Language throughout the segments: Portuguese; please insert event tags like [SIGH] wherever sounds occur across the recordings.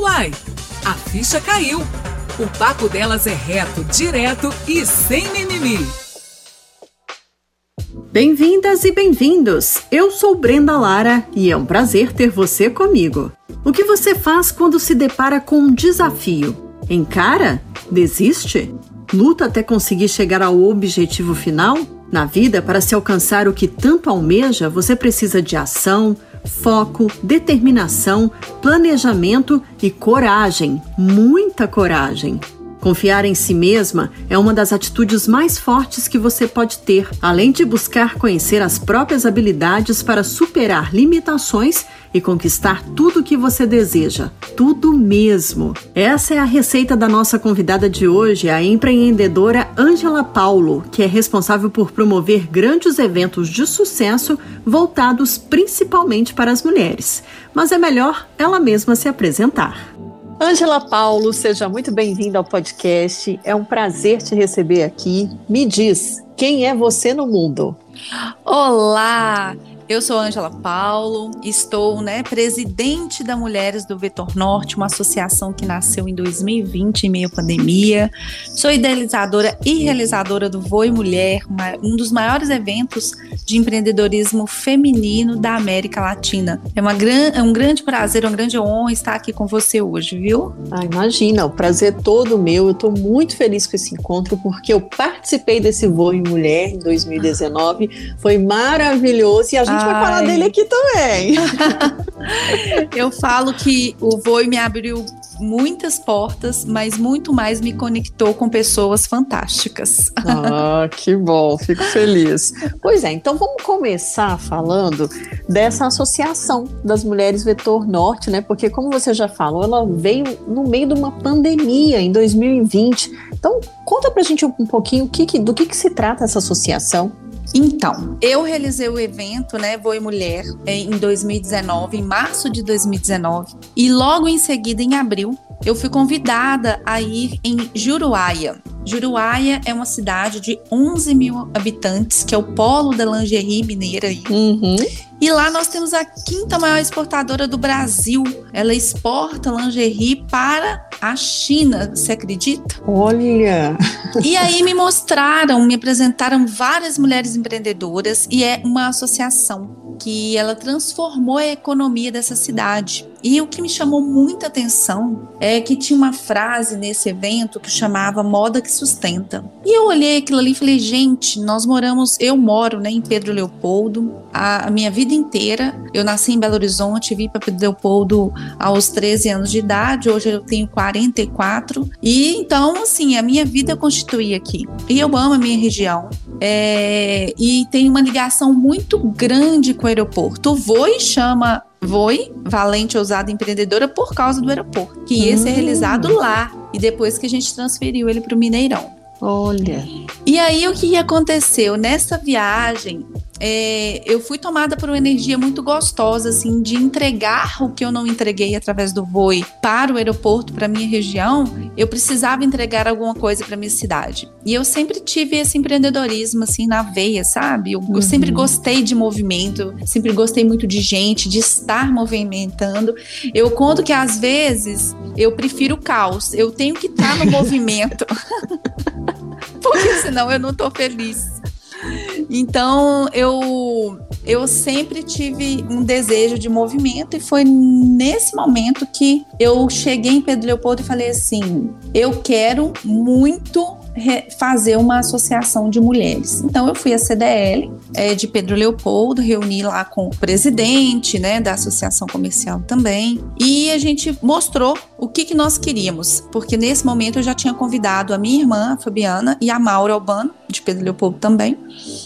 Uai, a ficha caiu. O papo delas é reto, direto e sem mimimi. Bem-vindas e bem-vindos! Eu sou Brenda Lara e é um prazer ter você comigo. O que você faz quando se depara com um desafio? Encara? Desiste? Luta até conseguir chegar ao objetivo final? Na vida, para se alcançar o que tanto almeja, você precisa de ação, foco, determinação, planejamento e coragem, muita coragem. Confiar em si mesma é uma das atitudes mais fortes que você pode ter, além de buscar conhecer as próprias habilidades para superar limitações e conquistar tudo o que você deseja. Tudo mesmo. Essa é a receita da nossa convidada de hoje, a empreendedora Angela Paulo, que é responsável por promover grandes eventos de sucesso voltados principalmente para as mulheres. Mas é melhor ela mesma se apresentar. Angela Paulo, seja muito bem-vinda ao podcast. É um prazer te receber aqui. Me diz, quem é você no mundo? Olá! Eu sou Ângela Paulo, estou né, presidente da Mulheres do Vetor Norte, uma associação que nasceu em 2020, em meio à pandemia. Sou idealizadora e realizadora do Voe Mulher, uma, um dos maiores eventos de empreendedorismo feminino da América Latina. É, uma gran, é um grande prazer, uma grande honra estar aqui com você hoje, viu? Ah, imagina, o prazer é todo meu. Eu estou muito feliz com esse encontro porque eu participei desse Voe Mulher em 2019. Foi maravilhoso e a gente gente vai falar dele aqui também. [LAUGHS] eu falo que o Voi me abriu muitas portas, mas muito mais me conectou com pessoas fantásticas. Ah, que bom, fico feliz. Pois é, então vamos começar falando dessa associação das mulheres Vetor Norte, né? Porque como você já falou, ela veio no meio de uma pandemia em 2020. Então, conta pra gente um pouquinho que, do que, que se trata essa associação. Então, eu realizei o evento, né, Voe Mulher, em 2019, em março de 2019, e logo em seguida, em abril, eu fui convidada a ir em Juruáia. Juruáia é uma cidade de 11 mil habitantes, que é o polo da lingerie mineira. Aí. Uhum. E lá nós temos a quinta maior exportadora do Brasil. Ela exporta lingerie para a China, você acredita? Olha! E aí me mostraram, me apresentaram várias mulheres empreendedoras e é uma associação que ela transformou a economia dessa cidade. E o que me chamou muita atenção é que tinha uma frase nesse evento que chamava moda que sustenta. E eu olhei aquilo ali e falei, gente, nós moramos, eu moro né, em Pedro Leopoldo a, a minha vida inteira. Eu nasci em Belo Horizonte, vim para Pedro Leopoldo aos 13 anos de idade, hoje eu tenho 44. E então, assim, a minha vida constitui aqui. E eu amo a minha região. É, e tem uma ligação muito grande com o aeroporto. O Voi chama Voi, Valente, Ousada Empreendedora, por causa do aeroporto, que ia ser hum. realizado lá. E depois que a gente transferiu ele para o Mineirão. Olha. E aí o que aconteceu? Nessa viagem, é, eu fui tomada por uma energia muito gostosa, assim, de entregar o que eu não entreguei através do Voi para o aeroporto, para minha região. Eu precisava entregar alguma coisa para minha cidade. E eu sempre tive esse empreendedorismo, assim, na veia, sabe? Eu, uhum. eu sempre gostei de movimento, sempre gostei muito de gente, de estar movimentando. Eu conto que às vezes eu prefiro o caos, eu tenho que estar no [LAUGHS] movimento. [LAUGHS] Porque senão eu não tô feliz. Então eu eu sempre tive um desejo de movimento e foi nesse momento que eu cheguei em Pedro Leopoldo e falei assim: eu quero muito fazer uma associação de mulheres. Então eu fui à CDL é, de Pedro Leopoldo, reuni lá com o presidente, né, da associação comercial também, e a gente mostrou o que, que nós queríamos, porque nesse momento eu já tinha convidado a minha irmã, a Fabiana, e a Maura Albano, de Pedro Leopoldo também,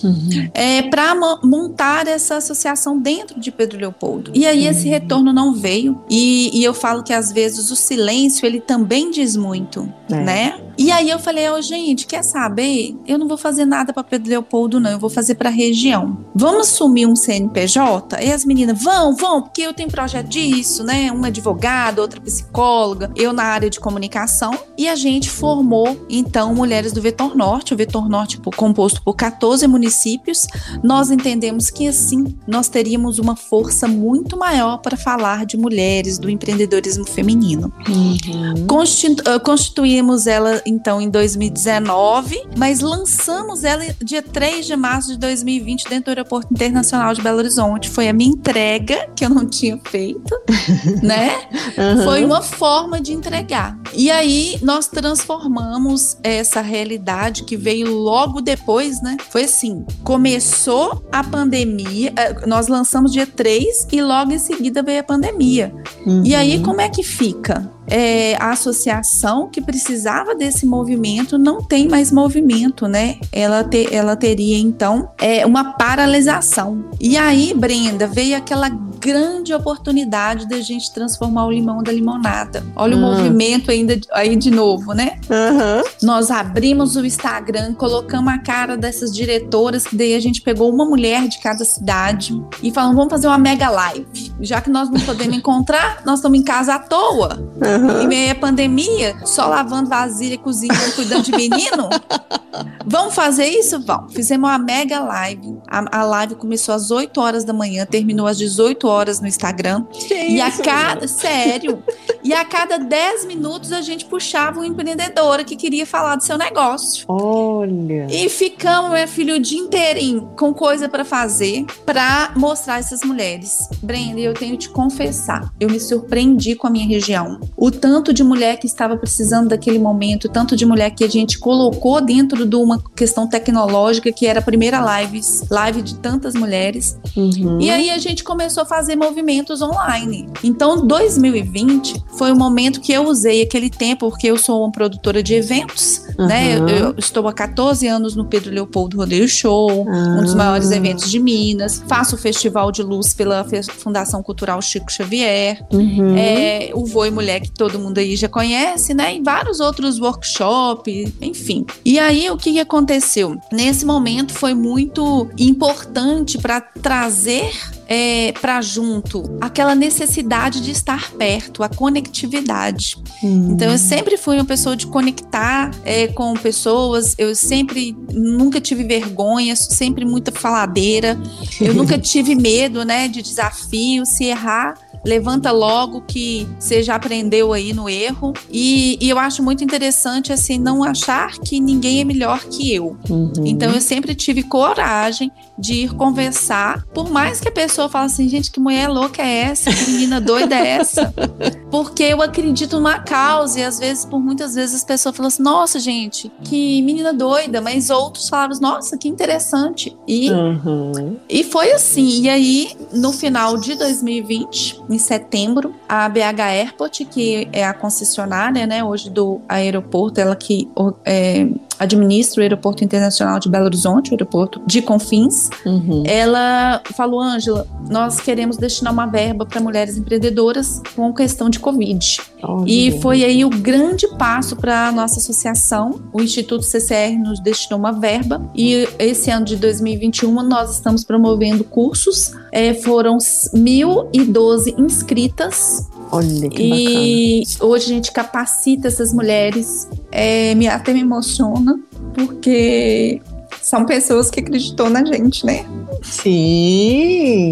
uhum. é, para montar essa associação dentro de Pedro Leopoldo. E aí esse retorno não veio, e, e eu falo que às vezes o silêncio ele também diz muito, é. né? E aí eu falei, oh, gente, quer saber? Eu não vou fazer nada para Pedro Leopoldo, não. Eu vou fazer para a região. Vamos assumir um CNPJ? E as meninas, vão, vão, porque eu tenho projeto disso, né? Uma advogada, outra psicóloga psicóloga, eu na área de comunicação, e a gente formou então Mulheres do Vetor Norte, o Vetor Norte composto por 14 municípios. Nós entendemos que assim nós teríamos uma força muito maior para falar de mulheres, do empreendedorismo feminino. Uhum. Constitu ah, constituímos ela então em 2019, mas lançamos ela dia 3 de março de 2020 dentro do Aeroporto Internacional de Belo Horizonte. Foi a minha entrega que eu não tinha feito, [LAUGHS] né? Uhum. Foi uma forma de entregar. E aí nós transformamos essa realidade que veio logo depois, né? Foi assim: começou a pandemia, eh, nós lançamos dia 3 e logo em seguida veio a pandemia. Uhum. E aí, como é que fica? É, a associação que precisava desse movimento não tem mais movimento, né? Ela, te, ela teria então é, uma paralisação. E aí, Brenda, veio aquela grande oportunidade da gente transformar o limão da limonada. Olha uhum. o hum. movimento ainda aí de novo, né? Uhum. Nós abrimos o Instagram, colocamos a cara dessas diretoras, que daí a gente pegou uma mulher de cada cidade e falamos, vamos fazer uma mega live. Já que nós não podemos [LAUGHS] encontrar, nós estamos em casa à toa. Uhum. Uhum. Em meio à pandemia, só lavando vasilha, cozinhando, cuidando de menino. [LAUGHS] Vamos fazer isso? Vamos. Fizemos uma mega live. A, a, live começou às 8 horas da manhã, terminou às 18 horas no Instagram. Que e isso, a cada. Sério. e a cada 10 minutos a gente puxava uma empreendedora que queria falar do seu negócio. Olha. E ficamos, meu filho, o dia inteirinho com coisa para fazer para mostrar essas mulheres. Brenda, eu tenho que te confessar, eu me surpreendi com a minha região o tanto de mulher que estava precisando daquele momento, o tanto de mulher que a gente colocou dentro de uma questão tecnológica que era a primeira live, live de tantas mulheres. Uhum. E aí a gente começou a fazer movimentos online. Então, 2020 foi o momento que eu usei aquele tempo, porque eu sou uma produtora de eventos, uhum. né? Eu, eu, estou há 14 anos no Pedro Leopoldo Rodeio Show, uhum. um dos maiores ah. eventos de Minas. Faço o Festival de Luz pela Fundação Cultural Chico Xavier. Uhum. É, o Voe Mulher, que todo mundo aí já conhece, né? Em vários outros workshops, enfim. E aí o que aconteceu? Nesse momento foi muito importante para trazer é, para junto aquela necessidade de estar perto, a conectividade. Hum. Então eu sempre fui uma pessoa de conectar é, com pessoas, eu sempre nunca tive vergonha, sempre muita faladeira, eu nunca [LAUGHS] tive medo, né, de desafio, se errar levanta logo que você já aprendeu aí no erro. E, e, eu acho muito interessante, assim, não achar que ninguém é melhor que eu. Uhum. Então eu sempre tive coragem de ir conversar, por mais que a pessoa fale assim, gente, que mulher louca é essa? Que menina doida é essa? [LAUGHS] Porque eu acredito numa causa e às vezes, por muitas vezes, as pessoas falam assim, nossa, gente, que menina doida, mas outros falaram, nossa, que interessante. E, uhum. e foi assim. E aí, no final de 2020, em setembro, a BH Airport, que é a concessionária, né, hoje do aeroporto, ela que é, administra o Aeroporto Internacional de Belo Horizonte, o aeroporto de Confins, uhum. ela falou, Ângela, nós queremos destinar uma verba para mulheres empreendedoras com questão de Covid. Oh, e Deus. foi aí o grande passo para a nossa associação. O Instituto CCR nos destinou uma verba e esse ano de 2021 nós estamos promovendo cursos. É, foram 1.012 inscritas Olha que e bacana. hoje a gente capacita essas mulheres. É, me, até me emociona, porque são pessoas que acreditou na gente, né? Sim.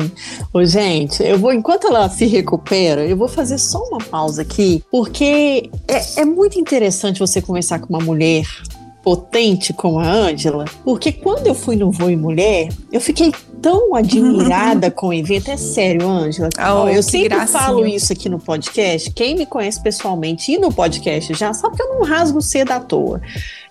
Ô, gente, eu vou, enquanto ela se recupera, eu vou fazer só uma pausa aqui, porque é, é muito interessante você conversar com uma mulher potente como a Ângela, porque quando eu fui no Voe Mulher, eu fiquei tão admirada com o evento. É sério, Ângela. Oh, eu sempre gracinha. falo isso aqui no podcast. Quem me conhece pessoalmente e no podcast já sabe que eu não rasgo cedo à toa.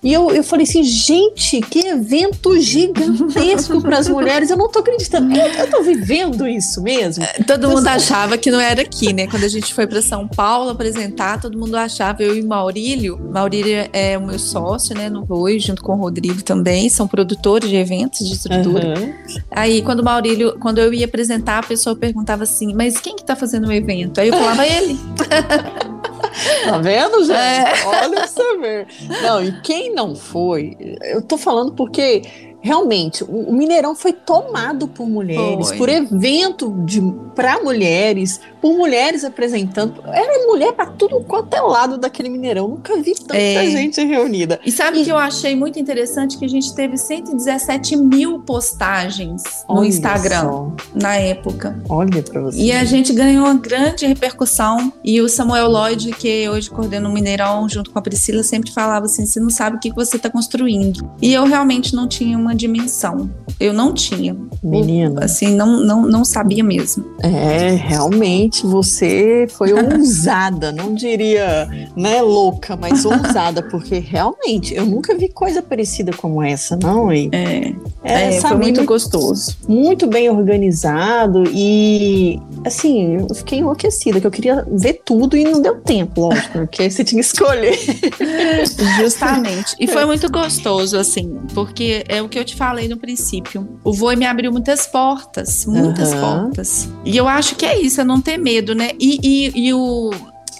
E eu, eu falei assim, gente, que evento gigantesco [LAUGHS] para as mulheres. Eu não tô acreditando. Eu, eu tô vivendo isso mesmo. É, todo mundo achava que não era aqui, né? Quando a gente foi para São Paulo apresentar, todo mundo achava, eu e Maurílio. Maurílio é o meu sócio, né? No Voi, junto com o Rodrigo também. São produtores de eventos, de estrutura. Uhum. Aí, quando o Maurílio, quando eu ia apresentar, a pessoa perguntava assim, mas quem que tá fazendo o evento? Aí eu falava ele. [LAUGHS] Tá vendo, gente? É. Olha você ver. Não, e quem não foi, eu tô falando porque realmente o Mineirão foi tomado por mulheres, foi. por evento para mulheres, por mulheres apresentando. Era mulher para tudo quanto é lado daquele Mineirão. Nunca vi tanta é. gente reunida. E sabe o que eu achei muito interessante? Que a gente teve 117 mil postagens no Olha Instagram só. na época. Olha para você. E a gente ganhou uma grande repercussão. E o Samuel Lloyd, que hoje coordena o Mineirão junto com a Priscila, sempre falava assim: você não sabe o que você está construindo. E eu realmente não tinha uma dimensão. Eu não tinha. Menina. Assim, não, não, não sabia mesmo. É, realmente você foi ousada, não diria, né, louca, mas ousada, porque realmente eu nunca vi coisa parecida como essa, não? E, é, é, é foi muito, muito gostoso. Muito bem organizado e, assim, eu fiquei enlouquecida, que eu queria ver tudo e não deu tempo, lógico, porque você tinha que escolher. [LAUGHS] Justamente. E foi muito gostoso, assim, porque é o que eu te falei no princípio. O voo me abriu muitas portas, muitas uhum. portas. E eu acho que é isso, é não ter medo, né? E, e, e o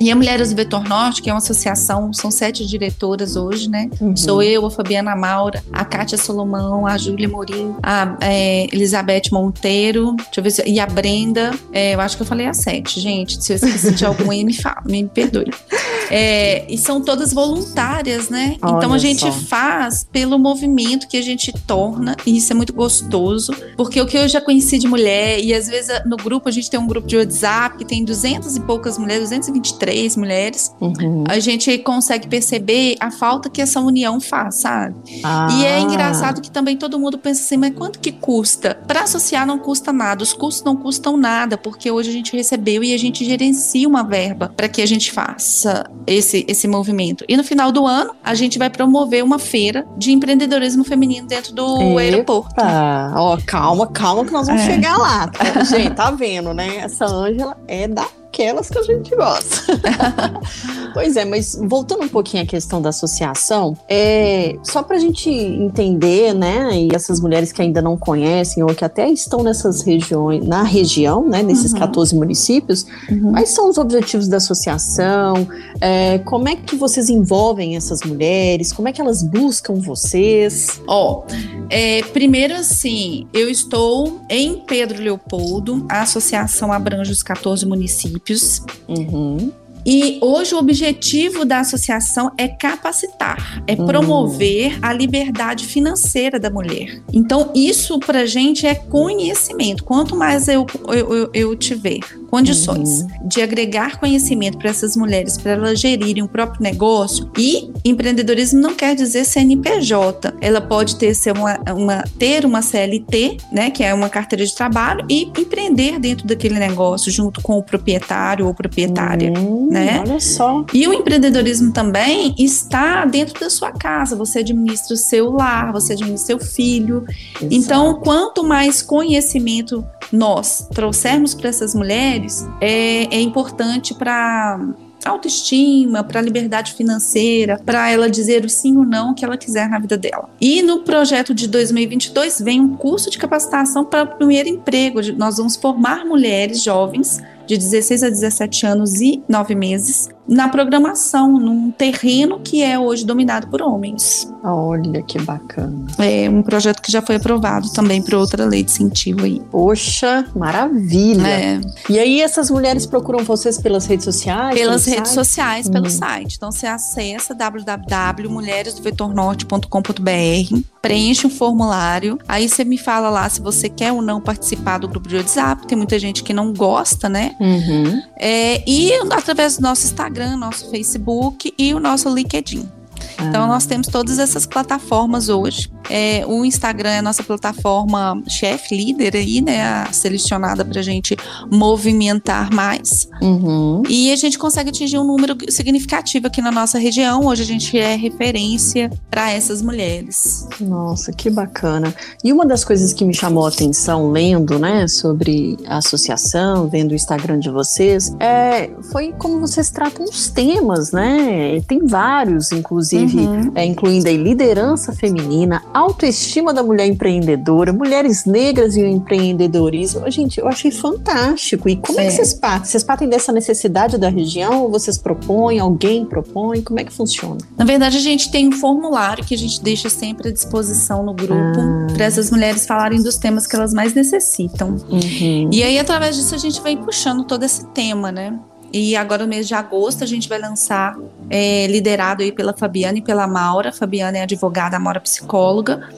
e a Mulheres do Vetor Norte, que é uma associação, são sete diretoras hoje, né? Uhum. Sou eu, a Fabiana Maura, a Kátia Solomão, a Júlia Morim, a é, Elizabeth Monteiro, deixa eu ver se, e a Brenda. É, eu acho que eu falei a sete, gente. Se eu esqueci de algum aí, [LAUGHS] me fala, me perdoe. É, e são todas voluntárias, né? Olha então a gente só. faz pelo movimento que a gente torna, e isso é muito gostoso, porque o que eu já conheci de mulher, e às vezes no grupo, a gente tem um grupo de WhatsApp que tem duzentas e poucas mulheres, 223 três mulheres, uhum. a gente consegue perceber a falta que essa união faz, sabe? Ah. E é engraçado que também todo mundo pensa assim, mas quanto que custa? Para associar não custa nada, os custos não custam nada, porque hoje a gente recebeu e a gente gerencia uma verba para que a gente faça esse, esse movimento. E no final do ano, a gente vai promover uma feira de empreendedorismo feminino dentro do Epa. aeroporto. Ó, oh, calma, calma que nós vamos é. chegar lá. Tá? Gente, tá vendo, né? Essa Ângela é da aquelas que a gente gosta. [LAUGHS] pois é, mas voltando um pouquinho à questão da associação, é, só para a gente entender, né, e essas mulheres que ainda não conhecem ou que até estão nessas regiões, na região, né, nesses uhum. 14 municípios, uhum. quais são os objetivos da associação? É, como é que vocês envolvem essas mulheres? Como é que elas buscam vocês? Ó, oh, é, primeiro assim, eu estou em Pedro Leopoldo, a associação abrange os 14 municípios municípios. Uhum. E hoje o objetivo da associação é capacitar, é uhum. promover a liberdade financeira da mulher. Então, isso para gente é conhecimento. Quanto mais eu, eu, eu, eu tiver condições uhum. de agregar conhecimento para essas mulheres, para elas gerirem o próprio negócio. E empreendedorismo não quer dizer CNPJ. Ela pode ter, ser uma, uma, ter uma CLT, né, que é uma carteira de trabalho, e empreender dentro daquele negócio junto com o proprietário ou proprietária. Uhum, né? Olha só. E o empreendedorismo também está dentro da sua casa. Você administra o seu lar, você administra o seu filho. Exato. Então, quanto mais conhecimento nós trouxermos para essas mulheres, é, é importante para autoestima, para liberdade financeira, para ela dizer o sim ou não que ela quiser na vida dela. E no projeto de 2022 vem um curso de capacitação para o primeiro emprego. Nós vamos formar mulheres jovens de 16 a 17 anos e 9 meses na programação, num terreno que é hoje dominado por homens. Olha que bacana. É um projeto que já foi aprovado também por outra lei de incentivo aí. Poxa, maravilha. É. E aí essas mulheres procuram vocês pelas redes sociais? Pelas redes site? sociais, pelo hum. site. Então você acessa www.mulheresdovetornorte.com.br, preenche um formulário, aí você me fala lá se você quer ou não participar do grupo de WhatsApp. Tem muita gente que não gosta, né? Uhum. É, e através do nosso Instagram Instagram, nosso Facebook e o nosso LinkedIn. Então, nós temos todas essas plataformas hoje. É, o Instagram é a nossa plataforma chefe, líder aí, né? A selecionada para a gente movimentar mais. Uhum. E a gente consegue atingir um número significativo aqui na nossa região. Hoje a gente é referência para essas mulheres. Nossa, que bacana. E uma das coisas que me chamou a atenção lendo, né, sobre a associação, vendo o Instagram de vocês, é, foi como vocês tratam os temas, né? Tem vários, inclusive uhum. é, incluindo aí liderança feminina, autoestima da mulher empreendedora, mulheres negras e o empreendedorismo. Gente, eu achei fantástico. E como é, é que vocês partem? Vocês partem dessa necessidade da região? Ou vocês propõem? Alguém propõe? Como é que funciona? Na verdade, a gente tem um formulário que a gente deixa sempre à disposição no grupo ah. para essas mulheres falarem dos temas que elas mais necessitam. Uhum. E aí, através disso, a gente vem puxando todo esse tema, né? E agora, no mês de agosto, a gente vai lançar, é, liderado aí pela Fabiana e pela Maura. Fabiana é advogada, a Maura é psicóloga.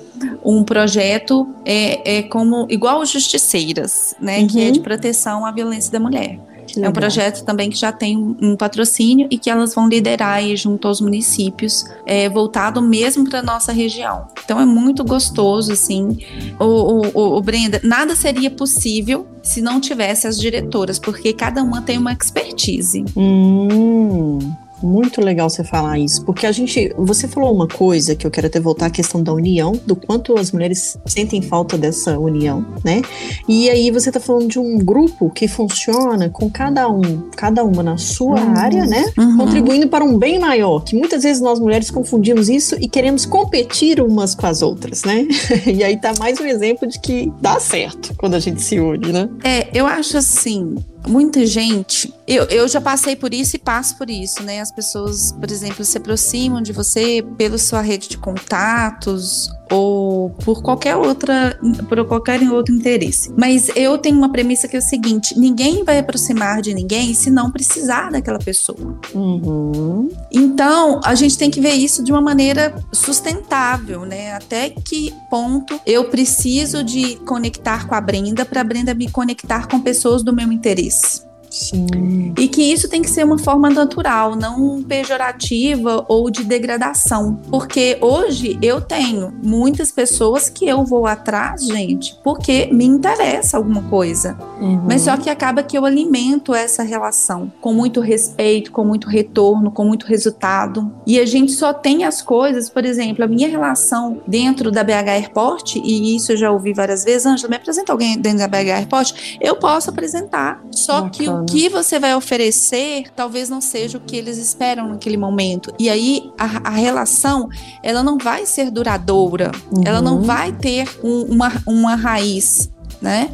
Um projeto é, é como igual os Justiceiras, né? Uhum. Que é de uhum. proteção à violência da mulher. É um projeto também que já tem um, patrocínio e que elas vão liderar aí junto aos municípios, é, voltado mesmo para nossa região. Então é muito gostoso, assim. O, o, o, Brenda, nada seria possível se não tivesse as diretoras, porque cada uma tem uma expertise. Hum. Muito legal você falar isso, porque a gente, você falou uma coisa que eu quero até voltar à questão da união, do quanto as mulheres sentem falta dessa união, né? E aí você tá falando de um grupo que funciona com cada um, cada uma na sua uhum. área, né? Uhum. Contribuindo para um bem maior, que muitas vezes nós mulheres confundimos isso e queremos competir umas com as outras, né? [LAUGHS] e aí tá mais um exemplo de que dá certo quando a gente se une, né? É, eu acho assim, muita gente, eu, eu já passei por isso e passo por isso, né? As pessoas, por exemplo, se aproximam de você pela sua rede de contatos ou por qualquer outra, por qualquer outro interesse. Mas eu tenho uma premissa que é o seguinte: ninguém vai aproximar de ninguém se não precisar daquela pessoa. Uhum. Então a gente tem que ver isso de uma maneira sustentável, né? Até que ponto eu preciso de conectar com a Brenda para a Brenda me conectar com pessoas do meu interesse. Sim. E que isso tem que ser uma forma natural, não pejorativa ou de degradação. Porque hoje eu tenho muitas pessoas que eu vou atrás, gente, porque me interessa alguma coisa. Uhum. Mas só que acaba que eu alimento essa relação com muito respeito, com muito retorno, com muito resultado. E a gente só tem as coisas, por exemplo, a minha relação dentro da BH Airport, e isso eu já ouvi várias vezes, Ângela, me apresenta alguém dentro da BH Airport, eu posso apresentar. Só Bacana. que o o que você vai oferecer talvez não seja o que eles esperam naquele momento. E aí a, a relação ela não vai ser duradoura, uhum. ela não uhum. vai ter um, uma, uma raiz né?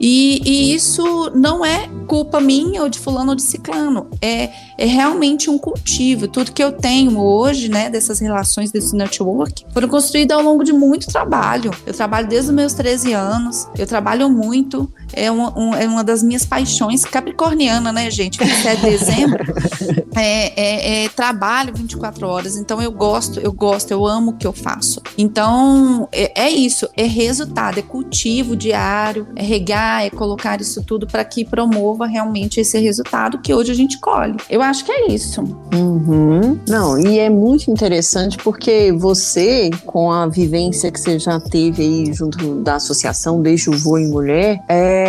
E, e, isso não é culpa minha ou de fulano ou de ciclano, é, é realmente um cultivo. Tudo que eu tenho hoje, né, dessas relações, desse network, foram construídas ao longo de muito trabalho. Eu trabalho desde os meus 13 anos, eu trabalho muito, é uma, um, é uma das minhas paixões, capricorniana, né, gente? 27 de dezembro, [LAUGHS] é, é, é trabalho 24 horas, então eu gosto, eu gosto, eu amo o que eu faço. Então, é, é isso, é resultado, é cultivo diário é regar, é colocar isso tudo para que promova realmente esse resultado que hoje a gente colhe. Eu acho que é isso. Uhum. Não, e é muito interessante porque você, com a vivência que você já teve aí junto da associação desde o Voo em Mulher, é,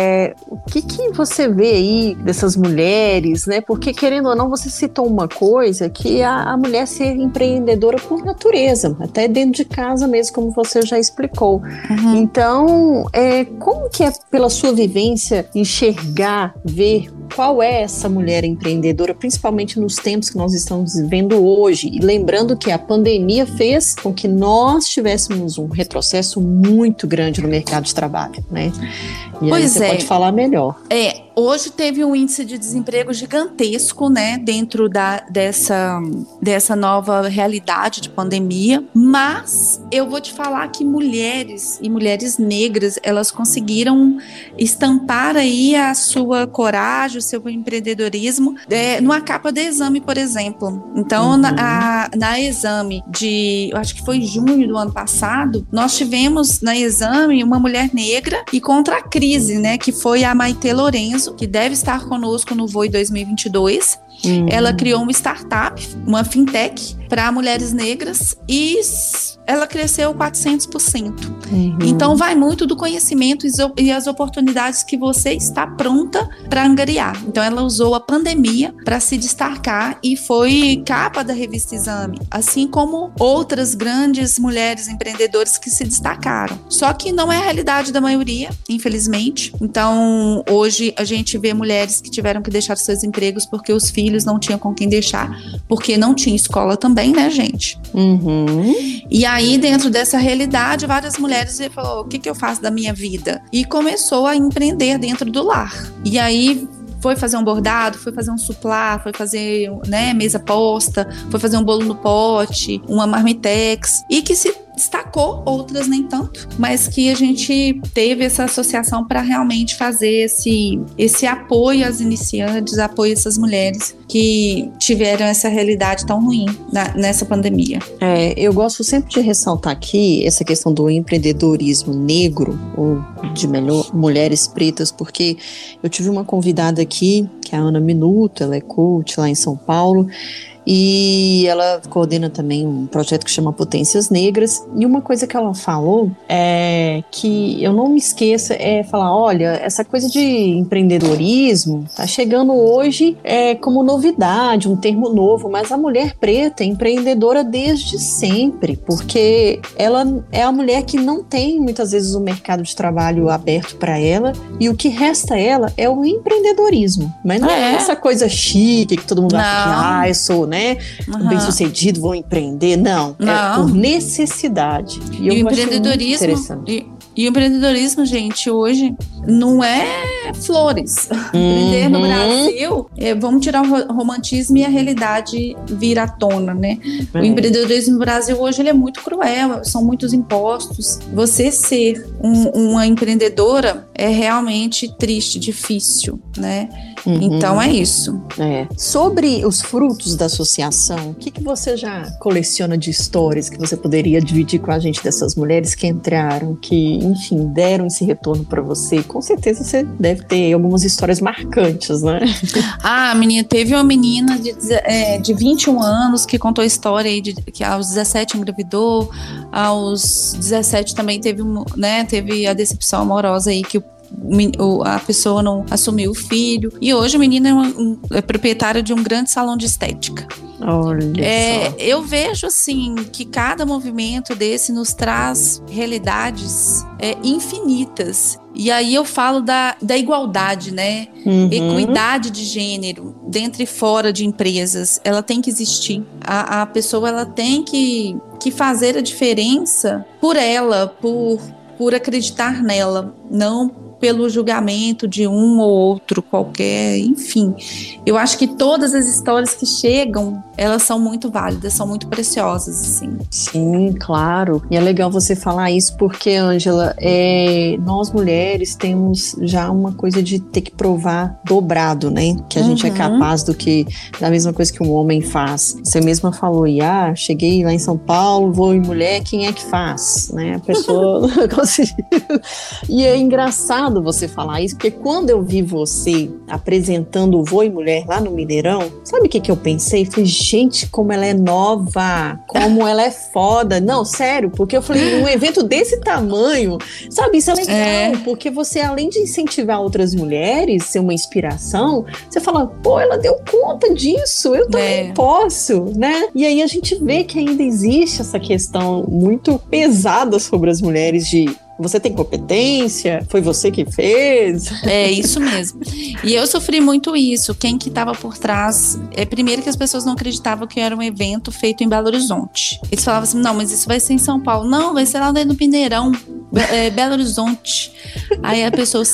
o que, que você vê aí dessas mulheres, né? Porque, querendo ou não, você citou uma coisa que é a, a mulher ser empreendedora por natureza, até dentro de casa mesmo, como você já explicou. Uhum. Então, é, como que é, pela sua vivência, enxergar, ver qual é essa mulher empreendedora, principalmente nos tempos que nós estamos vivendo hoje? E lembrando que a pandemia fez com que nós tivéssemos um retrocesso muito grande no mercado de trabalho, né? E pois é. Pode falar melhor. É, hoje teve um índice de desemprego gigantesco, né, dentro da, dessa, dessa nova realidade de pandemia, mas eu vou te falar que mulheres e mulheres negras, elas conseguiram estampar aí a sua coragem, o seu empreendedorismo é, numa capa de exame, por exemplo. Então, uhum. na, a, na exame de, eu acho que foi junho do ano passado, nós tivemos na exame uma mulher negra e contra a crise, né, que foi a Maite Lourenço, que deve estar conosco no VOI 2022. Uhum. Ela criou uma startup, uma fintech para mulheres negras e ela cresceu 400%. Uhum. Então vai muito do conhecimento e as oportunidades que você está pronta para angariar. Então ela usou a pandemia para se destacar e foi capa da revista Exame, assim como outras grandes mulheres empreendedoras que se destacaram. Só que não é a realidade da maioria, infelizmente. Então hoje a gente vê mulheres que tiveram que deixar seus empregos porque os filhos filhos, não tinha com quem deixar, porque não tinha escola também, né, gente? Uhum. E aí, dentro dessa realidade, várias mulheres falaram: o que, que eu faço da minha vida? E começou a empreender dentro do lar. E aí foi fazer um bordado, foi fazer um suplá, foi fazer né, mesa posta, foi fazer um bolo no pote, uma marmitex, e que se destacou, outras nem tanto, mas que a gente teve essa associação para realmente fazer esse, esse apoio às iniciantes, apoio a essas mulheres que tiveram essa realidade tão ruim na, nessa pandemia. É, eu gosto sempre de ressaltar aqui essa questão do empreendedorismo negro ou de melhor, mulheres pretas, porque eu tive uma convidada aqui, que é a Ana Minuto, ela é coach lá em São Paulo, e ela coordena também um projeto que chama Potências Negras. E uma coisa que ela falou é que eu não me esqueça é falar, olha, essa coisa de empreendedorismo tá chegando hoje é como novidade, um termo novo, mas a mulher preta é empreendedora desde sempre, porque ela é a mulher que não tem muitas vezes o mercado de trabalho aberto para ela e o que resta a ela é o empreendedorismo. Mas não é, é essa coisa chique que todo mundo acha que ah, eu sou, né? Uhum. Bem sucedido, vou empreender. Não, é Não. é por necessidade. E, e o empreendedorismo. E, e o empreendedorismo, gente, hoje não é flores. [LAUGHS] Uhum. Empreender no Brasil, é, vamos tirar o romantismo e a realidade vir à tona, né? É. O empreendedorismo no Brasil hoje ele é muito cruel, são muitos impostos. Você ser um, uma empreendedora é realmente triste, difícil, né? Uhum. Então é isso. É. Sobre os frutos da associação, o que, que você já coleciona de histórias que você poderia dividir com a gente dessas mulheres que entraram, que, enfim, deram esse retorno para você? Com certeza você deve ter algumas histórias marcantes, né? [LAUGHS] Ah, menina, teve uma menina de, é, de 21 anos que contou a história aí de que aos 17 engravidou, aos 17 também teve, né, teve a decepção amorosa aí que o a pessoa não assumiu o filho. E hoje o menino é, uma, é proprietário de um grande salão de estética. Olha é, só. Eu vejo assim que cada movimento desse nos traz realidades é, infinitas. E aí eu falo da, da igualdade, né? Uhum. Equidade de gênero dentro e fora de empresas. Ela tem que existir. A, a pessoa ela tem que, que fazer a diferença por ela, por, por acreditar nela, não pelo julgamento de um ou outro qualquer, enfim. Eu acho que todas as histórias que chegam, elas são muito válidas, são muito preciosas, assim. Sim, claro. E é legal você falar isso porque, Ângela, é, nós mulheres temos já uma coisa de ter que provar dobrado, né? Que a uhum. gente é uhum. capaz do que da mesma coisa que um homem faz. Você mesma falou, e ah, cheguei lá em São Paulo, vou em mulher, quem é que faz, né? A pessoa [LAUGHS] [LAUGHS] conseguiu. e é engraçado você falar isso, porque quando eu vi você apresentando o Voe Mulher lá no Mineirão, sabe o que, que eu pensei? Falei, gente, como ela é nova, como ela é foda. Não, sério, porque eu falei, um evento desse tamanho, sabe, isso é legal, é. porque você, além de incentivar outras mulheres, ser uma inspiração, você fala, pô, ela deu conta disso, eu também é. posso, né? E aí a gente vê que ainda existe essa questão muito pesada sobre as mulheres de você tem competência? Foi você que fez? É isso mesmo. E eu sofri muito isso. Quem que estava por trás? É primeiro que as pessoas não acreditavam que era um evento feito em Belo Horizonte. Eles falavam assim: não, mas isso vai ser em São Paulo. Não, vai ser lá dentro do Pineirão, é, Belo Horizonte. Aí a pessoa,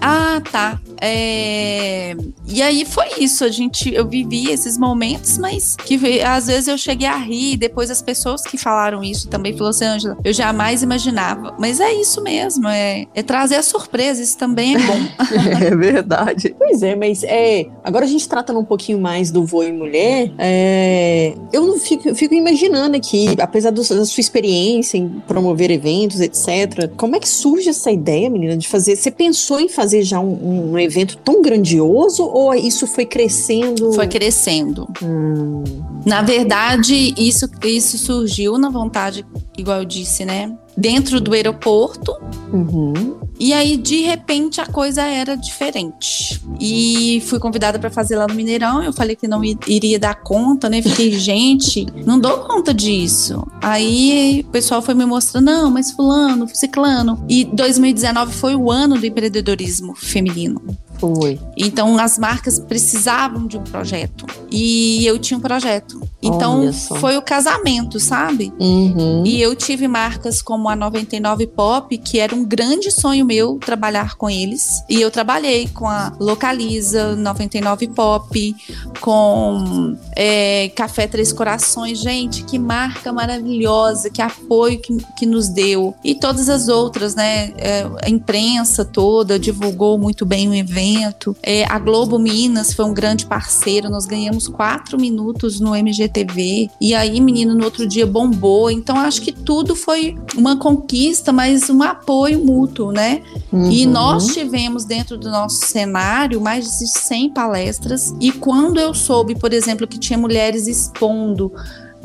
ah, tá. É... E aí foi isso. A gente, eu vivi esses momentos, mas que às vezes eu cheguei a rir. Depois as pessoas que falaram isso também falou assim, Ângela, eu jamais imaginava. Mas é isso mesmo, é, é trazer a surpresa. Isso também é bom. [LAUGHS] é verdade. Pois é, mas é. Agora a gente tratando um pouquinho mais do voo em mulher. É, eu não fico, fico imaginando aqui, apesar do, da sua experiência em promover eventos, etc. Como é que surge essa ideia, menina, de fazer? Você pensou em fazer já um, um evento tão grandioso ou isso foi crescendo? Foi crescendo. Hum. Na verdade, isso, isso surgiu na vontade, igual eu disse, né? dentro do aeroporto. Uhum. E aí, de repente, a coisa era diferente. E fui convidada para fazer lá no Mineirão. Eu falei que não iria dar conta, né? Fiquei, [LAUGHS] gente, não dou conta disso. Aí o pessoal foi me mostrando, não, mas fulano, ciclano. E 2019 foi o ano do empreendedorismo feminino. Foi. Então as marcas precisavam de um projeto e eu tinha um projeto. Então foi o casamento, sabe? Uhum. E eu tive marcas como a 99 Pop, que era um grande sonho meu trabalhar com eles. E eu trabalhei com a Localiza 99 Pop, com é, Café Três Corações. Gente, que marca maravilhosa, que apoio que, que nos deu. E todas as outras, né? É, a imprensa toda divulgou muito bem o evento. É, a Globo Minas foi um grande parceiro. Nós ganhamos quatro minutos no MGTV. E aí, menino, no outro dia bombou. Então, acho que tudo foi uma conquista, mas um apoio mútuo, né? Uhum. E nós tivemos dentro do nosso cenário mais de 100 palestras. E quando eu soube, por exemplo, que tinha mulheres expondo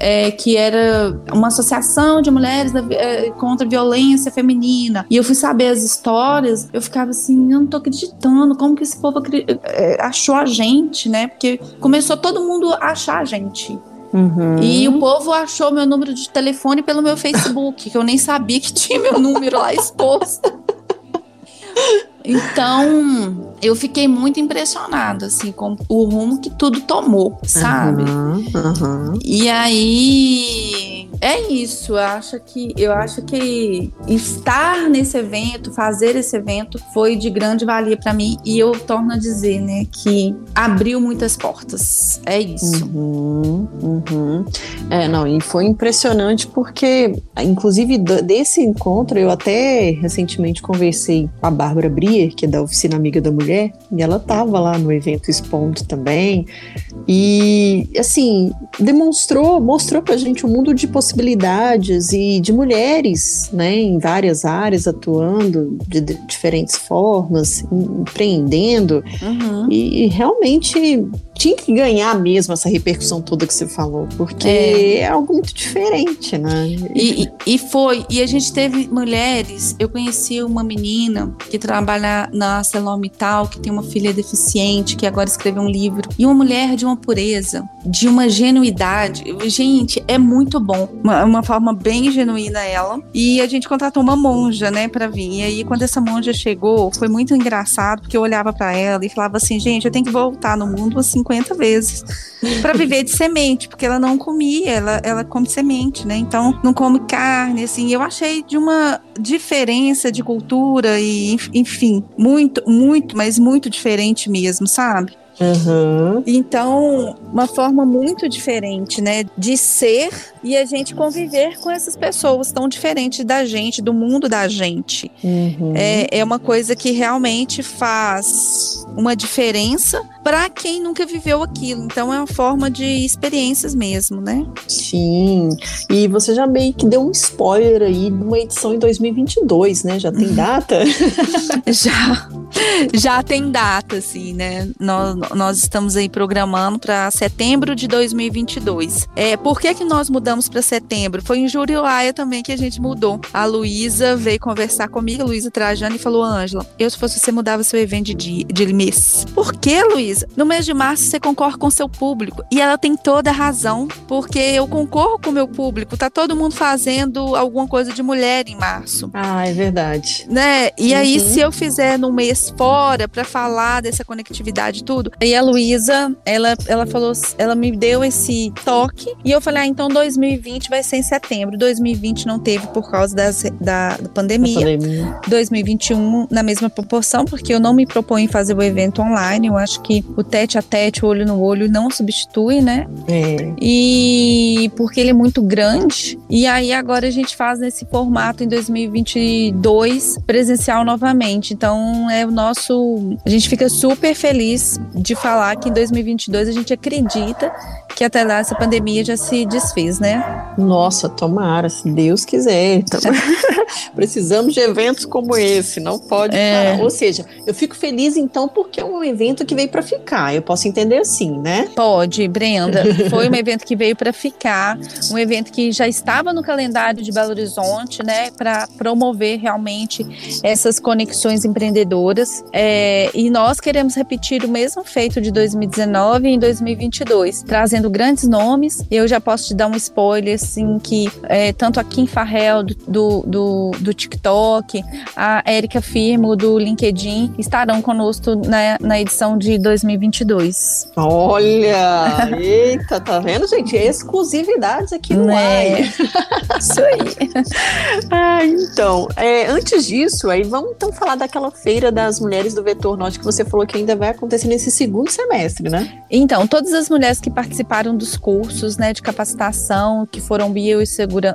é, que era uma associação de mulheres da, é, contra a violência feminina. E eu fui saber as histórias, eu ficava assim, eu não tô acreditando, como que esse povo é, achou a gente, né? Porque começou todo mundo a achar a gente. Uhum. E o povo achou meu número de telefone pelo meu Facebook, que eu nem sabia que tinha meu número lá exposto. [LAUGHS] Então, eu fiquei muito impressionada, assim, com o rumo que tudo tomou, sabe? Uhum, uhum. E aí, é isso. Eu acho que eu acho que estar nesse evento, fazer esse evento, foi de grande valia para mim. E eu torno a dizer, né, que abriu muitas portas. É isso. Uhum, uhum. É, não, e foi impressionante porque, inclusive, desse encontro, eu até recentemente conversei com a Bárbara Brier, que é da Oficina Amiga da Mulher, e ela estava lá no evento expondo também. E, assim, demonstrou, mostrou pra gente um mundo de possibilidades e de mulheres, né, em várias áreas atuando de, de diferentes formas, empreendendo. Uhum. E, e realmente tinha que ganhar mesmo essa repercussão toda que você falou, porque é, é algo muito diferente, né? E, e, e, foi. E a gente teve mulheres. Eu conheci uma menina que trabalha na ArcelorMittal, que tem uma filha deficiente, que agora escreveu um livro. E uma mulher de uma pureza, de uma genuidade. Gente, é muito bom. Uma, uma forma bem genuína ela. E a gente contratou uma monja, né, pra vir. E aí, quando essa monja chegou, foi muito engraçado, porque eu olhava para ela e falava assim: gente, eu tenho que voltar no mundo assim 50 vezes para viver de semente, porque ela não comia, ela, ela come semente, né? Então não come carne, assim. Eu achei de uma diferença de cultura e, enfim, muito, muito, mas muito diferente mesmo, sabe? Uhum. Então, uma forma muito diferente, né, de ser e a gente conviver com essas pessoas tão diferentes da gente, do mundo da gente. Uhum. É, é uma coisa que realmente faz uma diferença para quem nunca viveu aquilo. Então, é uma forma de experiências mesmo, né? Sim. E você já meio que deu um spoiler aí de uma edição em 2022, né? Já tem Uhum. data? [LAUGHS] [LAUGHS] Já, já tem data, assim, né? Nós, nós estamos aí programando para setembro de 2022. É, por que, que nós mudamos para setembro? Foi em Jurioaia também que a gente mudou. A Luísa veio conversar comigo, a Luísa Trajano, e falou: Ângela, eu se fosse você mudava seu evento de, dia, de mês. Por que, Luísa? No mês de março você concorre com seu público. E ela tem toda a razão, porque eu concorro com o meu público. Tá todo mundo fazendo alguma coisa de mulher em março. Ah, é verdade. Né? E Uhum. aí, se eu fizer num mês fora para falar dessa conectividade e tudo, aí a Luísa, ela, ela falou, ela me deu esse toque e eu falei, ah, então 2020 vai ser em setembro. 2020 não teve por causa das, da, da pandemia. Pandemia. 2021 na mesma proporção, porque eu não me proponho fazer o evento online. Eu acho que o tete a tete, o olho no olho, não substitui, né? É. E porque ele é muito grande. E aí agora a gente faz nesse formato em 2022 presencial novamente. Então é o nosso. A gente fica super feliz de falar que em 2022 a gente acredita que até lá essa pandemia já se desfez, né? Nossa, tomara, se Deus quiser. Então, [LAUGHS] [LAUGHS] precisamos de eventos como esse, não pode É. parar. Ou seja, eu fico feliz então porque é um evento que veio para ficar. Eu posso entender assim, né? Pode, Brenda. Foi um evento que veio para ficar, um evento que já estava no calendário de Belo Horizonte, né, para promover realmente essas conexões empreendedoras. É, e nós queremos repetir o mesmo feito de 2019 em 2022, trazendo grandes nomes. Eu já posso te dar um spoiler, assim, que é, tanto a Kim Farrell do, do, do TikTok, a Érica Firmo do LinkedIn estarão conosco na, na edição de 2022. Olha, eita, tá vendo, gente? Exclusividades aqui no é. Isso aí. ah, então, é, antes disso, aí vamos então falar daquela feira das mulheres do Vetor Norte que você falou que ainda vai acontecer nesse segundo semestre, né? Então, todas as mulheres que participaram dos cursos né, de capacitação, que foram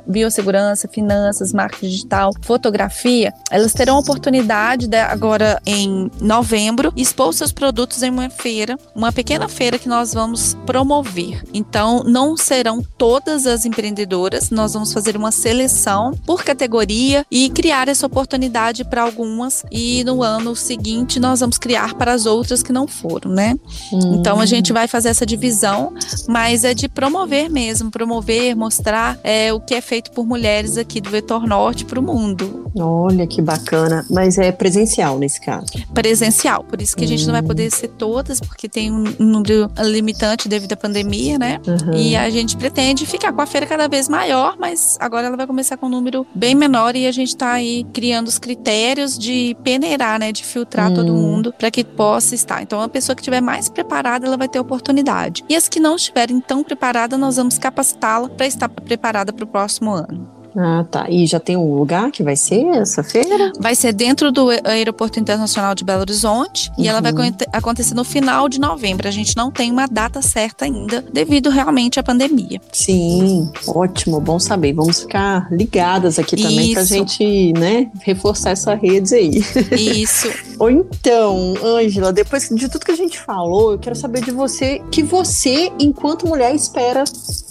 biossegurança, finanças, marketing digital, fotografia, elas terão a oportunidade de, agora em novembro expor seus produtos em uma feira, uma pequena feira que nós vamos promover. Então, não serão todas as empreendedoras, nós vamos fazer uma seleção por categoria e criar essa oportunidade para algumas e no ano seguinte nós vamos criar para as outras que não foram, né? Hum. Então a gente vai fazer essa divisão, mas é de promover mesmo, promover, mostrar é, o que é feito por mulheres aqui do Vetor Norte para o mundo. Olha que bacana, mas é presencial nesse caso? Presencial, por isso que a gente não vai hum. poder ser todas, porque tem um número limitante devido à pandemia, né? Uhum. E a gente pretende ficar com a feira cada vez maior, mas agora ela vai começar com um número bem menor e a gente está aí criando os critérios de peneirar, né? De filtrar hum. todo mundo para que possa estar. Então, a pessoa que estiver mais preparada, ela vai ter oportunidade. E as que não estiverem tão preparadas, nós vamos capacitá-la para estar preparada para o próximo ano. Ah, tá. E já tem um lugar que vai ser essa feira? Vai ser dentro do Aeroporto Internacional de Belo Horizonte uhum. e ela vai uhum. acontecer no final de novembro. A gente não tem uma data certa ainda, devido realmente à pandemia. Sim, ótimo, bom saber. Vamos ficar ligadas aqui também para a gente, né, reforçar essa rede aí. [LAUGHS] Isso. Ou então, Ângela, depois de tudo que a gente falou, eu quero saber de você que você, enquanto mulher, espera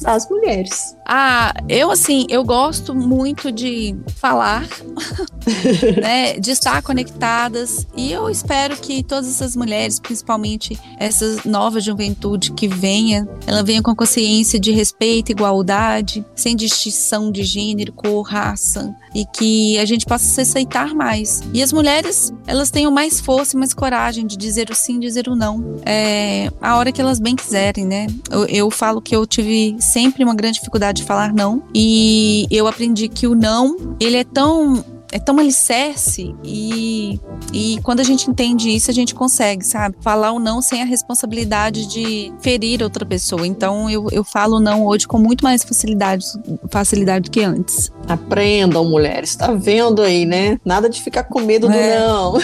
as mulheres. Ah, eu assim, eu gosto muito de falar, [LAUGHS] né, de estar conectadas. E eu espero que todas essas mulheres, principalmente essa nova juventude que venha, ela venha com consciência de respeito, igualdade, sem distinção de gênero, cor, raça e que a gente possa se aceitar mais. E as mulheres, elas tenham mais força e mais coragem de dizer o sim, dizer o não, é, a hora que elas bem quiserem, né? Eu, eu falo que eu tive sempre uma grande dificuldade de falar não e eu aprendi que o não, ele é tão é tão alicerce e, e quando a gente entende isso, a gente consegue, sabe? Falar o não sem a responsabilidade de ferir outra pessoa. Então eu, eu falo não hoje com muito mais facilidade, facilidade do que antes. Aprendam, mulheres. Tá vendo aí, né? Nada de ficar com medo é. do não.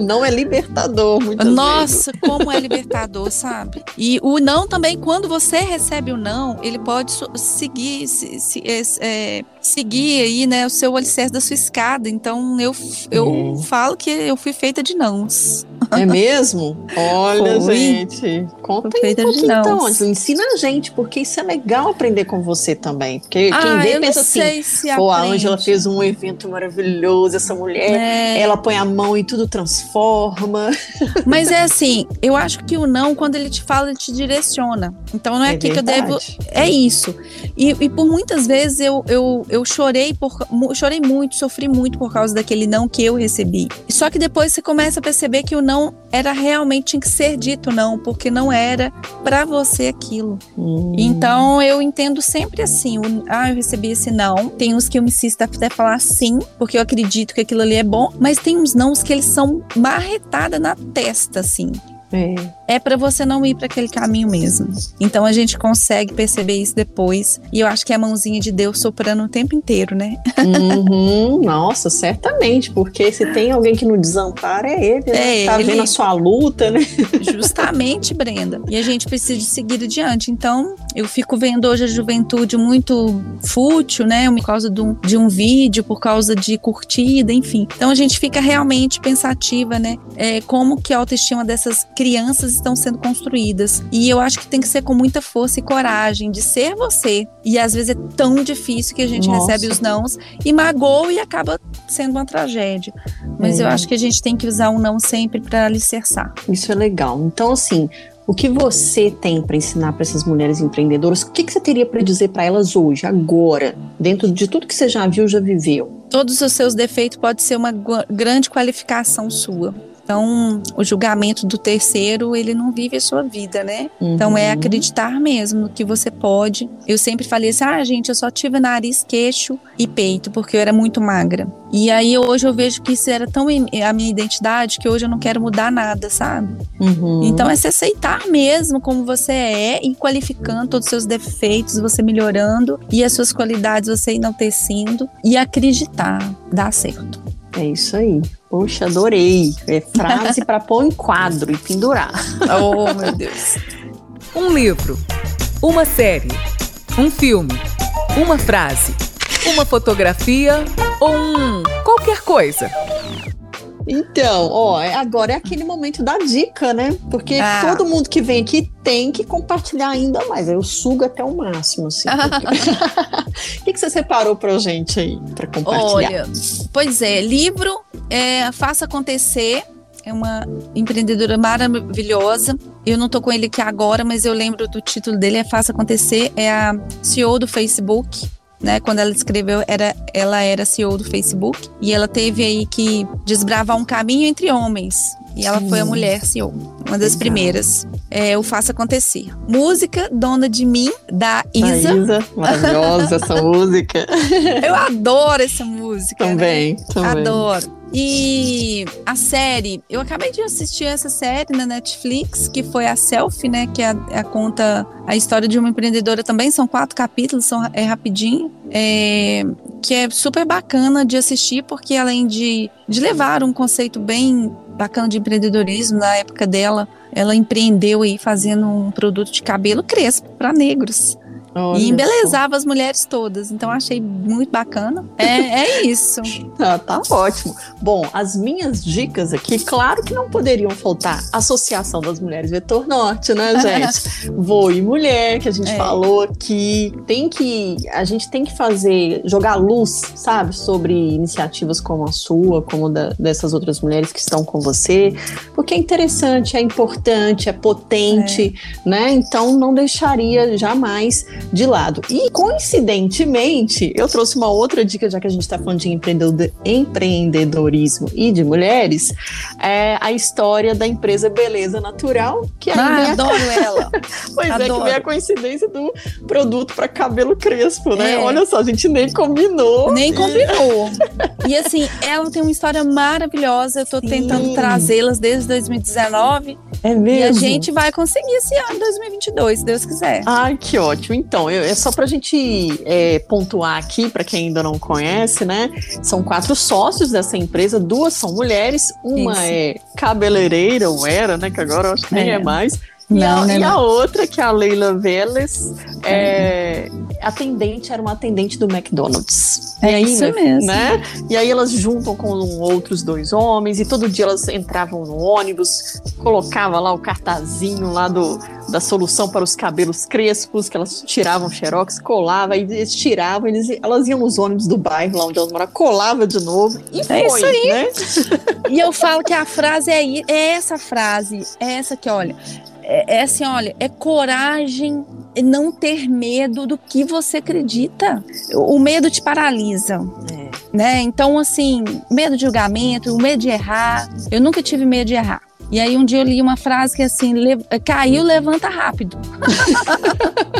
o [LAUGHS] não é libertador, muitas Nossa, vezes. como é libertador, sabe? E o não também, quando você recebe o não, ele pode seguir, se, se, é, seguir aí, né, o seu alicerce da sua escada. Então eu, eu é. falo que eu fui feita de nãos. É mesmo? Olha, Foi. gente. Conta aí um pouquinho, então, Angela. Ensina a gente, porque isso é legal aprender com você também. Porque ah, quem vê pensa assim, se pô, a Angela fez um evento maravilhoso, essa mulher, é. ela põe a mão e tudo transforma. [LAUGHS] Mas é assim, eu acho que o não, quando ele te fala, ele te direciona. Então não é, é aqui verdade. que eu devo. É isso. E, e por muitas vezes eu, eu, eu chorei, por, chorei muito, sofri muito por causa daquele não que eu recebi. Só que depois você começa a perceber que o não era realmente, tinha que ser dito não, porque não era para você aquilo. Hum. Então eu entendo sempre assim: o, ah, eu recebi esse não. Tem uns que eu me insisto até falar sim, porque eu acredito que aquilo ali é bom, mas tem uns não que eles são marretada na testa, assim. É, é para você não ir para aquele caminho mesmo. Então a gente consegue perceber isso depois. E eu acho que é a mãozinha de Deus soprando o tempo inteiro, né? Uhum, [LAUGHS] nossa, certamente. Porque se tem alguém que não desampara, é ele. Né? É tá ele. vendo a sua luta, né? [LAUGHS] [LAUGHS] Justamente, Brenda. E a gente precisa de seguir adiante. Então, eu fico vendo hoje a juventude muito fútil, né? Por causa de um, de um vídeo, por causa de curtida, enfim. Então a gente fica realmente pensativa, né? É, como que a autoestima dessas crianças estão sendo construídas. E eu acho que tem que ser com muita força e coragem de ser você. E às vezes é tão difícil que a gente Nossa. recebe os nãos e magoa e acaba sendo uma tragédia. Mas é. eu acho que a gente tem que usar o não sempre para alicerçar. Isso é legal. Então, assim, o que você tem para ensinar para essas mulheres empreendedoras? O que, que você teria para dizer para elas hoje, agora, dentro de tudo que você já viu, já viveu? Todos os seus defeitos podem ser uma grande qualificação sua. Então, o julgamento do terceiro, ele não vive a sua vida, né? Uhum. Então, é acreditar mesmo que você pode. Eu sempre falei assim: ah, gente, eu só tive nariz, queixo e peito, porque eu era muito magra. E aí, hoje eu vejo que isso era tão a minha identidade que hoje eu não quero mudar nada, sabe? Uhum. Então, é se aceitar mesmo como você é e qualificando todos os seus defeitos, você melhorando e as suas qualidades você enaltecendo e acreditar, dá certo. É isso aí. Poxa, adorei. É frase para pôr em quadro e pendurar. Oh, meu Deus. Um livro, uma série, um filme, uma frase, uma fotografia ou um qualquer coisa. Então, ó, é, agora é aquele momento da dica, né? Porque ah. todo mundo que vem aqui tem que compartilhar ainda mais. Eu sugo até o máximo, assim. [LAUGHS] O que, que você separou pra gente aí, pra compartilhar? Olha, pois é, livro é, Faça Acontecer, é uma empreendedora maravilhosa. Eu não tô com ele aqui agora, mas eu lembro do título dele, é Faça Acontecer, é a CEO do Facebook né? Quando ela escreveu, era, ela era CEO do Facebook e ela teve aí que desbravar um caminho entre homens. E ela Sim. foi a mulher CEO, uma das Legal. primeiras. É, o Faça Acontecer. Música Dona de Mim, da Isa. Isa, maravilhosa [LAUGHS] essa música. Eu adoro essa música. Também, né? também. Adoro. E a série, eu acabei de assistir essa série na Netflix, que foi a Selfie, né? Que é a, a conta a história de uma empreendedora também. São quatro capítulos, são, é rapidinho. É, que é super bacana de assistir, porque além de, de levar um conceito bem bacana de empreendedorismo na época dela, ela empreendeu aí fazendo um produto de cabelo crespo para negros. Olha e embelezava as mulheres todas. Então achei muito bacana. É, é isso. [LAUGHS] ah, tá ótimo. Bom, as minhas dicas aqui, claro que não poderiam faltar. Associação das Mulheres Vetor Norte, né, [LAUGHS] gente? Voe Mulher, que a gente é. falou que tem que. A gente tem que fazer, jogar luz, sabe, sobre iniciativas como a sua, como da, dessas outras mulheres que estão com você, porque é interessante, é importante, é potente, é. né? Então não deixaria jamais de lado. E coincidentemente, eu trouxe uma outra dica, já que a gente está falando de empreendedorismo e de mulheres, é a história da empresa Beleza Natural, que aí ah, adoro a... [LAUGHS] ela. pois adoro. é, que vem a coincidência do produto para cabelo crespo, né? É. Olha só, a gente nem combinou. Nem combinou. e assim, ela tem uma história maravilhosa, eu tô Sim. tentando trazê-las desde 2019. É mesmo? E a gente vai conseguir esse ano, 2022, se Deus quiser. Ai, que ótimo. Então, eu, é só para a gente é, pontuar aqui, para quem ainda não conhece, né? São quatro sócios dessa empresa, duas são mulheres, uma é cabeleireira, ou era, né? Que agora eu acho que nem é, é mais. E, não, a, né, e a, outra, que é a Leila Vélez, é, atendente, era uma atendente do McDonald's. É aí, isso mesmo. Né? E aí elas juntam com outros dois homens e todo dia elas entravam no ônibus, colocava lá o cartazinho lá do, da solução para os cabelos crespos, que elas tiravam xerox, colava, e eles tiravam, eles, elas iam nos ônibus do bairro lá onde elas moravam, colava de novo e é foi, isso aí. né? e eu falo que a frase é, é essa frase, é essa que, olha, é, é assim, olha, é coragem não ter medo do que você acredita. O medo te paralisa. É. Né? Então, assim, medo de julgamento, o medo de errar. Eu nunca tive medo de errar. E aí um dia eu li uma frase que é assim, caiu, levanta rápido. [LAUGHS]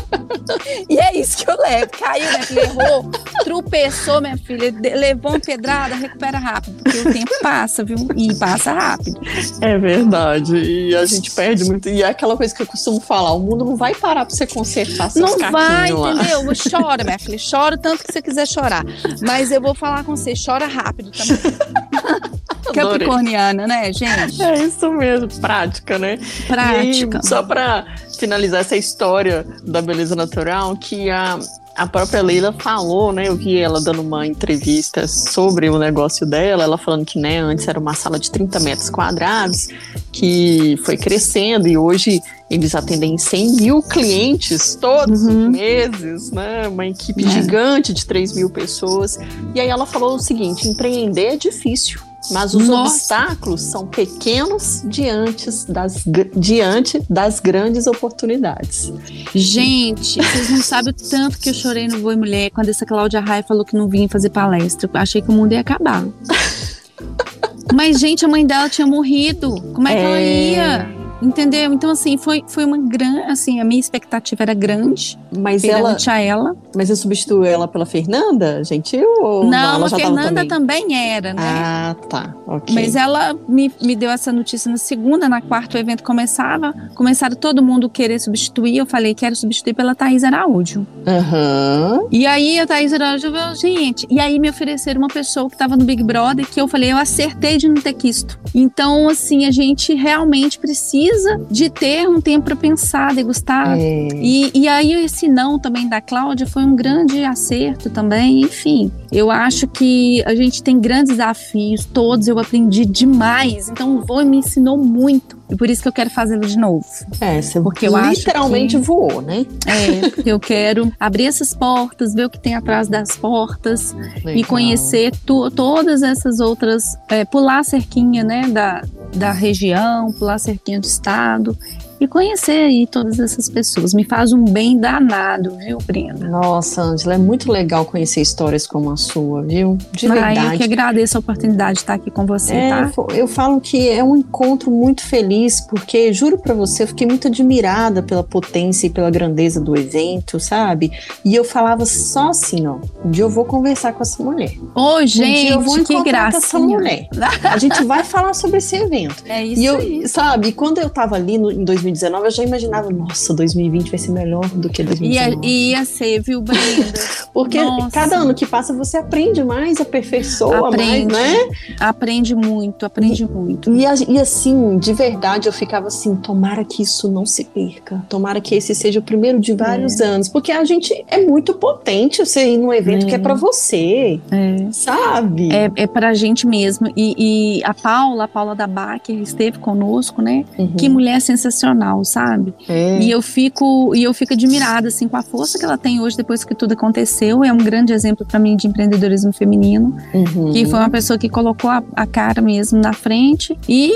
e é isso que eu levo. Caiu, minha filha, errou, tropeçou, minha filha, levou uma pedrada, recupera rápido, porque o tempo passa, viu? E passa rápido. É verdade. E a gente perde muito. E é aquela coisa que eu costumo falar, o mundo não vai parar pra você consertar seus Não vai, lá. entendeu? [LAUGHS] Chora, minha filha, chora tanto que você quiser chorar. Mas eu vou falar com você, chora rápido também. [LAUGHS] Capricorniana, né, gente? É isso mesmo, prática, né? Prática. Aí, só para finalizar essa história da beleza natural, que a, a própria Leila falou, né? Eu vi ela dando uma entrevista sobre o negócio dela, ela falando que né, antes era uma sala de 30 metros quadrados, que foi crescendo e hoje eles atendem 100 mil clientes todos uhum. os meses, né? Uma equipe é. gigante de 3 mil pessoas. E aí ela falou o seguinte: empreender é difícil mas os Nossa. obstáculos são pequenos diante das, diante das grandes oportunidades. Gente, vocês não sabem o tanto que eu chorei no Boi Mulher quando essa Cláudia Raia falou que não vinha fazer palestra. Eu achei que o mundo ia acabar. [LAUGHS] Mas, gente, a mãe dela tinha morrido. Como é que ela É. ia? Entendeu? Então, assim, foi, foi uma grande. Assim, a minha expectativa era grande Mas ela, a ela. mas você substituiu ela pela Fernanda, gentil? Ou Não, ela a Fernanda também? também era, né? Ah, tá. Ok. Mas ela me, me deu essa notícia na segunda, na quarta o evento começava, começaram todo mundo querer substituir, eu falei, quero substituir pela Thaís Araújo. Aham. E aí a Thaís Araújo falou, gente, e aí me ofereceram uma pessoa que estava no Big Brother, que eu falei, eu acertei de não ter quisto. Então, assim, a gente realmente precisa de ter um tempo para pensar, degustar. É. E, e aí esse não também da Cláudia foi um grande acerto também, enfim. Eu acho que a gente tem grandes desafios, todos eu aprendi demais, então o voo me ensinou muito. E por isso que eu quero fazê-lo de novo. É, você Porque eu acho literalmente que- voou, né? É, porque eu quero abrir essas portas, ver o que tem atrás das portas e Legal. conhecer tu- todas essas outras, é, pular a cerquinha, né, da, da região, pular a cerquinha do estado e conhecer aí todas essas pessoas. Me faz um bem danado, viu, Brenda? Nossa, Angela, é muito legal conhecer histórias como a sua, viu? De Ah, eu que verdade. agradeço a oportunidade de estar aqui com você, É, tá? eu falo que é um encontro muito feliz, porque juro pra você, eu fiquei muito admirada pela potência e pela grandeza do evento, sabe? E eu falava só assim, ó, um dia eu vou conversar com essa mulher. Ô, um dia eu vou gente, que encontrar com essa mulher. A gente vai falar sobre esse evento. [LAUGHS] É isso E eu, aí. sabe, quando eu tava ali no- em 2019, eu já imaginava, nossa, 2020 vai ser melhor do que Ia, 2019. ia ser, viu, Brenda? [LAUGHS] Porque Nossa. cada ano que passa você aprende mais, aperfeiçoa Aprende. mais, né? aprende muito, aprende muito. E, e assim, de verdade, eu ficava assim, tomara que isso não se perca. Tomara que esse seja o primeiro de vários anos. Porque a gente é muito potente você ir num evento É. que é pra você, É. sabe? É, é pra gente mesmo. E, e a Paula, a Paula da Baker, esteve conosco, né? Uhum. Que mulher sensacional, sabe? É. E eu fico e eu fico admirada assim com a força que ela tem hoje depois que tudo aconteceu. É um grande exemplo pra mim de empreendedorismo feminino, Uhum. que foi uma pessoa que colocou a, a cara mesmo na frente e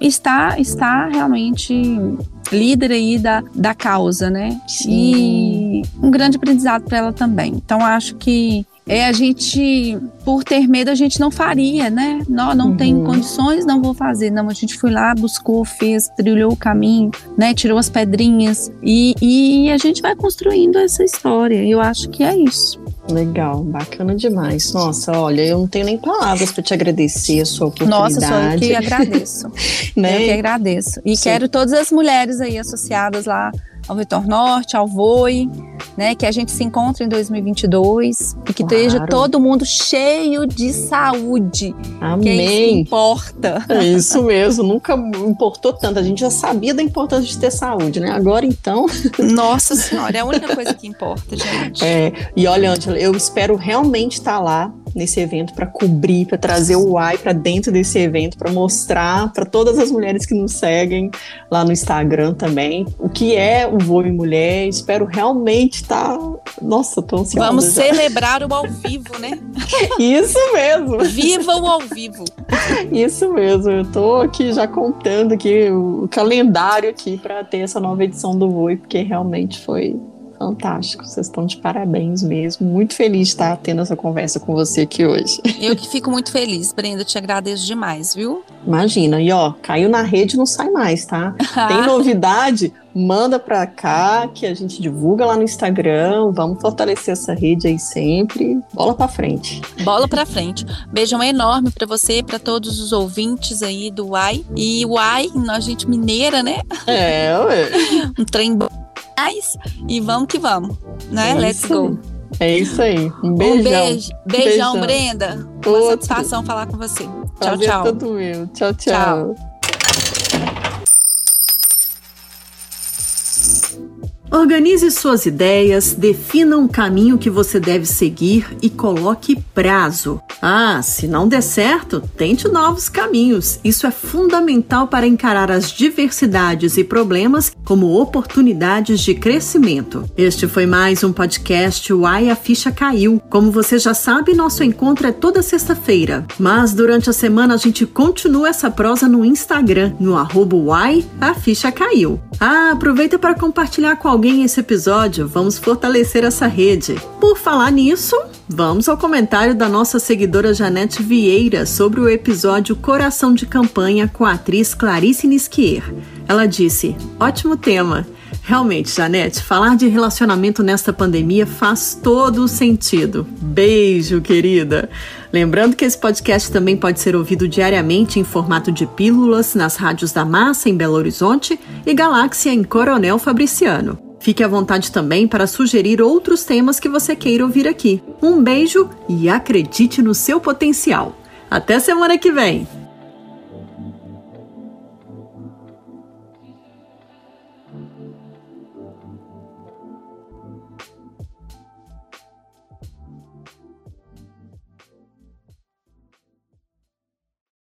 está está realmente líder aí da, da causa, né? Sim. E um grande aprendizado para ela também. Então acho que é a gente, por ter medo, a gente não faria, né? Não, não Uhum. tenho condições, não vou fazer. Não, a gente foi lá, buscou, fez, trilhou o caminho, né? Tirou as pedrinhas e, e a gente vai construindo essa história. Eu acho que é isso. Legal, bacana demais. Nossa, olha, eu não tenho nem palavras para te agradecer a sua oportunidade. Nossa, sou eu que agradeço. [LAUGHS] né? Eu que agradeço. E Sim. quero todas as mulheres aí associadas lá ao Vetor Norte, ao VOI, né? Que a gente se encontre em 2022 e que Claro. esteja todo mundo cheio de saúde, que é isso que Amém. importa. É isso mesmo, nunca importou tanto. A gente já sabia da importância de ter saúde, né? Agora então. [LAUGHS] Nossa Senhora, é a única coisa que importa, gente. É, e olha, Angela, eu espero realmente estar lá nesse evento para cobrir, para trazer o Uai para dentro desse evento, para mostrar para todas as mulheres que nos seguem lá no Instagram também o que é o Voe Mulher. Espero realmente estar. Nossa, tô ansiosa. Vamos já. celebrar o ao vivo, né? [LAUGHS] Isso mesmo. Viva o ao vivo. Isso mesmo, eu tô aqui já contando aqui o, o calendário aqui para ter essa nova edição do Voe, porque realmente foi fantástico. Vocês estão de parabéns mesmo. Muito feliz de estar tendo essa conversa com você aqui hoje. [LAUGHS] Eu que fico muito feliz, Brenda, te agradeço demais, viu? Imagina, e ó, caiu na rede não sai mais, tá? [LAUGHS] Tem novidade? Manda pra cá que a gente divulga lá no Instagram. Vamos fortalecer essa rede aí sempre. Bola pra frente. Bola pra frente. Beijão enorme pra você, pra todos os ouvintes aí do Uai. E Uai, nós gente mineira, né? É, ué. Um trem bom demais. E vamos que vamos, né? É Let's go. É isso aí. Um beijão. Um beijo. Beijão, Beijão. Brenda. Uma Outro. satisfação falar com você. Tchau, Prazer tchau. todo meu. Tchau, tchau. Organize suas ideias, defina um caminho que você deve seguir e coloque prazo. Ah, se não der certo, tente novos caminhos. Isso é fundamental para encarar as diversidades e problemas como oportunidades de crescimento. Este foi mais um podcast Uai a Ficha Caiu. Como você já sabe, nosso encontro é toda sexta-feira. Mas durante a semana a gente continua essa prosa no Instagram, no arroba Uai a Ficha Caiu. Ah, aproveita para compartilhar com alguém alguém esse episódio, vamos fortalecer essa rede. Por falar nisso, vamos ao comentário da nossa seguidora Janete Vieira sobre o episódio Coração de Campanha com a atriz Clarice Nisquier. Ela disse: ótimo tema. Realmente, Janete, falar de relacionamento nesta pandemia faz todo o sentido. Beijo, querida! Lembrando que esse podcast também pode ser ouvido diariamente em formato de pílulas nas rádios da Massa em Belo Horizonte e Galáxia em Coronel Fabriciano. Fique à vontade também para sugerir outros temas que você queira ouvir aqui. Um beijo e acredite no seu potencial. Até semana que vem!